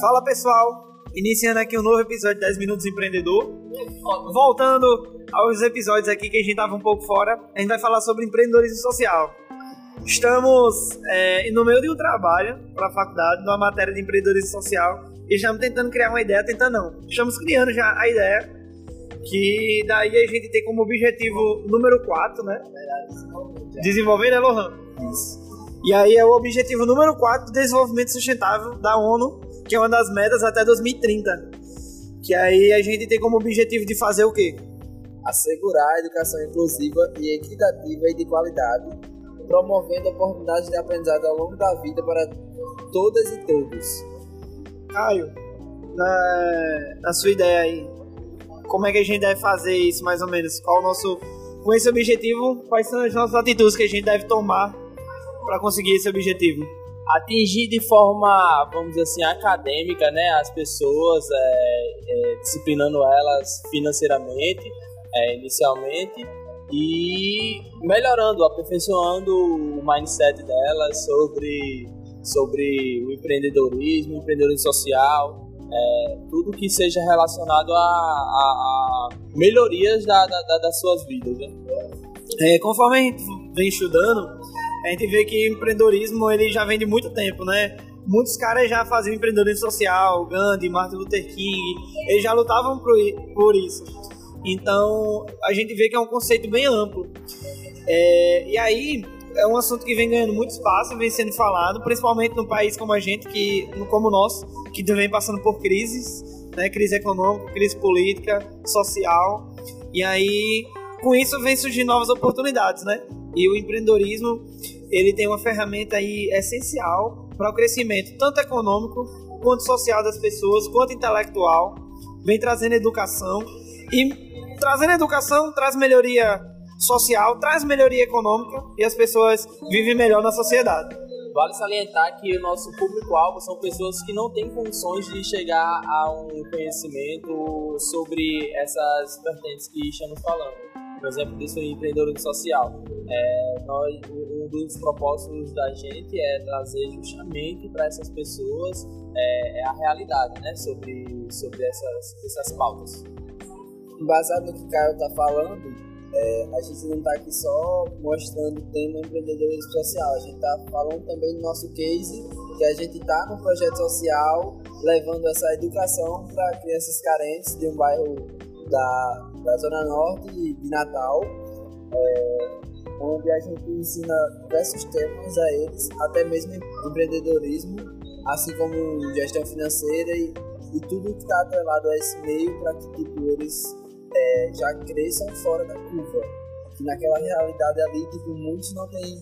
Fala pessoal, iniciando aqui um novo episódio de 10 Minutos Empreendedor. Voltando aos episódios aqui que a gente tava um pouco fora, a gente vai falar sobre empreendedorismo social. Estamos é, no meio de um trabalho para a faculdade, numa matéria de empreendedorismo social, e estamos tentando criar uma ideia, tentando não. Estamos criando já a ideia, que daí a gente tem como objetivo número 4, né? Desenvolver, né, Lohan? Isso. E aí é o objetivo número 4 do desenvolvimento sustentável da ONU, que é uma das metas até 2030. Que aí a gente tem como objetivo de fazer o quê? Assegurar a educação inclusiva e equitativa e de qualidade, promovendo oportunidades de aprendizado ao longo da vida para todas e todos. Caio, na, na sua ideia aí, como é que a gente deve fazer isso mais ou menos? Qual o nosso. Com esse objetivo, quais são as nossas atitudes que a gente deve tomar para conseguir esse objetivo? Atingir de forma, vamos dizer assim, acadêmica, né, as pessoas, é, é, disciplinando elas financeiramente, é, inicialmente, e melhorando, aperfeiçoando o mindset delas sobre, sobre o empreendedorismo, o empreendedorismo social, é, tudo que seja relacionado a, a, a melhorias da, da, das suas vidas. Né? É, conforme a gente vem estudando, a gente vê que empreendedorismo ele já vem de muito tempo, né? Muitos caras já faziam empreendedorismo social, Gandhi, Martin Luther King, eles já lutavam por isso. Então, a gente vê que é um conceito bem amplo. É, e aí, é um assunto que vem ganhando muito espaço, vem sendo falado, principalmente num país como a gente, que, como o nosso, que vem passando por crises, né? Crise econômica, crise política, social. E aí, com isso, vem surgindo novas oportunidades, né? E o empreendedorismo, ele tem uma ferramenta aí essencial para o crescimento tanto econômico quanto social das pessoas, quanto intelectual. Vem trazendo educação e trazendo educação traz melhoria social, traz melhoria econômica e as pessoas vivem melhor na sociedade. Vale salientar que o nosso público-alvo são pessoas que não têm condições de chegar a um conhecimento sobre essas vertentes que estamos falando. Um exemplo disso é empreendedorismo social. É, nós, um dos propósitos da gente é trazer justamente para essas pessoas é, é, a realidade né, sobre, sobre essas, essas pautas. Embasado no que o Caio está falando, é, a gente não está aqui só mostrando o tema empreendedorismo social, a gente está falando também do nosso case, que a gente está no projeto social levando essa educação para crianças carentes de um bairro da, da Zona Norte de Natal, é, onde a gente ensina diversos temas a eles, até mesmo empreendedorismo, assim como gestão financeira e, e tudo que está atrelado a esse meio para que tipo, eles é, já cresçam fora da curva. Que naquela realidade ali, tipo, muitos não têm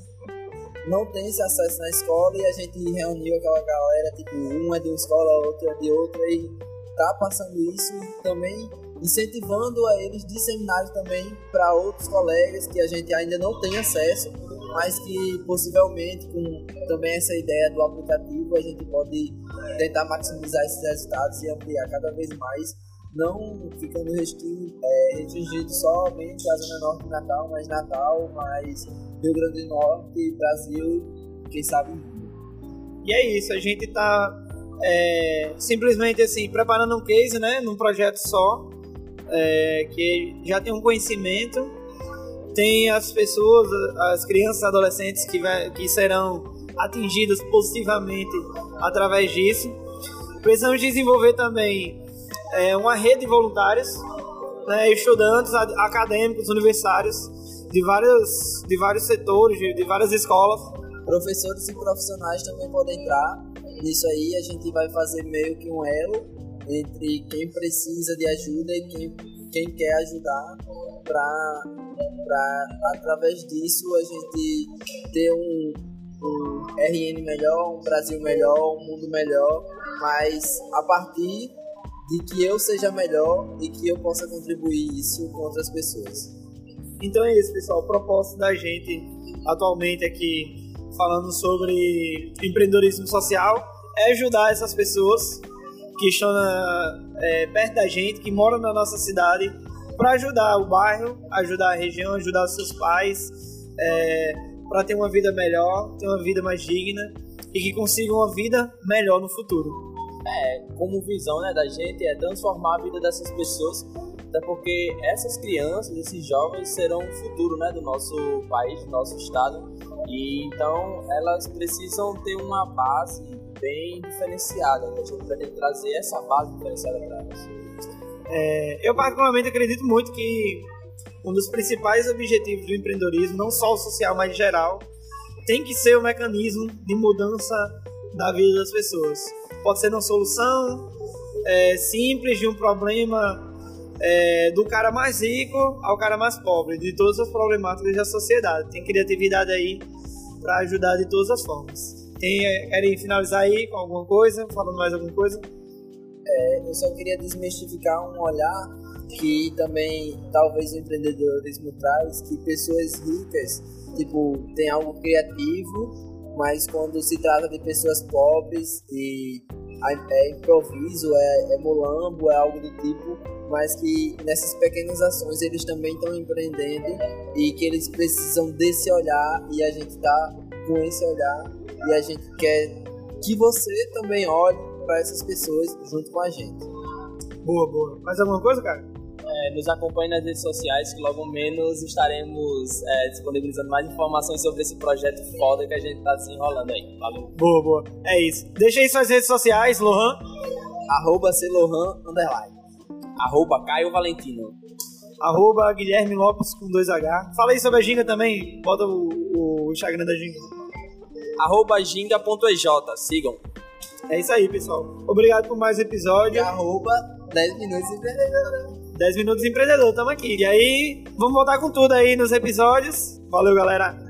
não tem esse acesso na escola e a gente reuniu aquela galera, tipo, um é de uma escola, outro é de outra e tá passando isso e também incentivando a eles disseminarem também para outros colegas que a gente ainda não tem acesso, mas que possivelmente com também essa ideia do aplicativo a gente pode tentar maximizar esses resultados e ampliar cada vez mais, não ficando restringido, é, restringido somente à Zona Norte de Natal, mas Natal, mais Rio Grande do Norte, Brasil, quem sabe E é isso, a gente está é, simplesmente assim, preparando um case, né, num projeto só, é, que já tem um conhecimento, tem as pessoas, as crianças adolescentes que, vai, que serão atingidas positivamente através disso. Precisamos desenvolver também é, uma rede de voluntários, né, estudantes, acadêmicos, universitários de vários, de vários setores, de, de várias escolas. Professores e profissionais também podem entrar nisso aí. A gente vai fazer meio que um elo entre quem precisa de ajuda e quem, quem quer ajudar para através disso a gente ter um, um RN melhor, um Brasil melhor, um mundo melhor, mas a partir de que eu seja melhor e que eu possa contribuir isso com outras pessoas. Então é isso, pessoal. O propósito da gente atualmente aqui falando sobre empreendedorismo social é ajudar essas pessoas que estão na, é, perto da gente, que moram na nossa cidade, para ajudar o bairro, ajudar a região, ajudar os seus pais, é, para ter uma vida melhor, ter uma vida mais digna e que consigam uma vida melhor no futuro. é, como visão né, da gente, é transformar a vida dessas pessoas, até porque essas crianças, esses jovens serão o futuro né, do nosso país, do nosso estado, e então elas precisam ter uma base bem diferenciada. Né? A gente pretende trazer essa base diferenciada para elas. É, eu particularmente acredito muito que um dos principais objetivos do empreendedorismo, não só o social, mas geral, tem que ser o mecanismo de mudança da vida das pessoas. Pode ser uma solução é, simples de um problema é, do cara mais rico ao cara mais pobre, de todas as problemáticas da sociedade. Tem criatividade aí para ajudar de todas as formas. Tem, é, querem finalizar aí com alguma coisa? Falando mais alguma coisa? É, eu só queria desmistificar um olhar que também talvez o empreendedorismo traz, que pessoas ricas, tipo, tem algo criativo, mas quando se trata de pessoas pobres e é improviso, é, é molambo, é algo do tipo, mas que nessas pequenas ações eles também estão empreendendo e que eles precisam desse olhar e a gente tá com esse olhar e a gente quer que você também olhe para essas pessoas junto com a gente. Boa, boa. Mais alguma coisa, cara? É, nos acompanhe nas redes sociais que logo menos estaremos é, disponibilizando mais informações sobre esse projeto foda que a gente tá desenrolando aí. Valeu. Boa, boa. É isso. Deixa aí suas redes sociais, Lohan. Arroba Celohan, underline. Arroba Caio Valentino. Arroba Guilherme Lopes com 2H. Fala aí sobre a Ginga também. Bota o, o Instagram da Ginga. Arroba ginga.ej. Sigam. É isso aí, pessoal. Obrigado por mais um E episódio. arroba 10 minutos empreendedor. 10 minutos empreendedor, tamo aqui. E aí, vamos voltar com tudo aí nos episódios. Valeu, galera.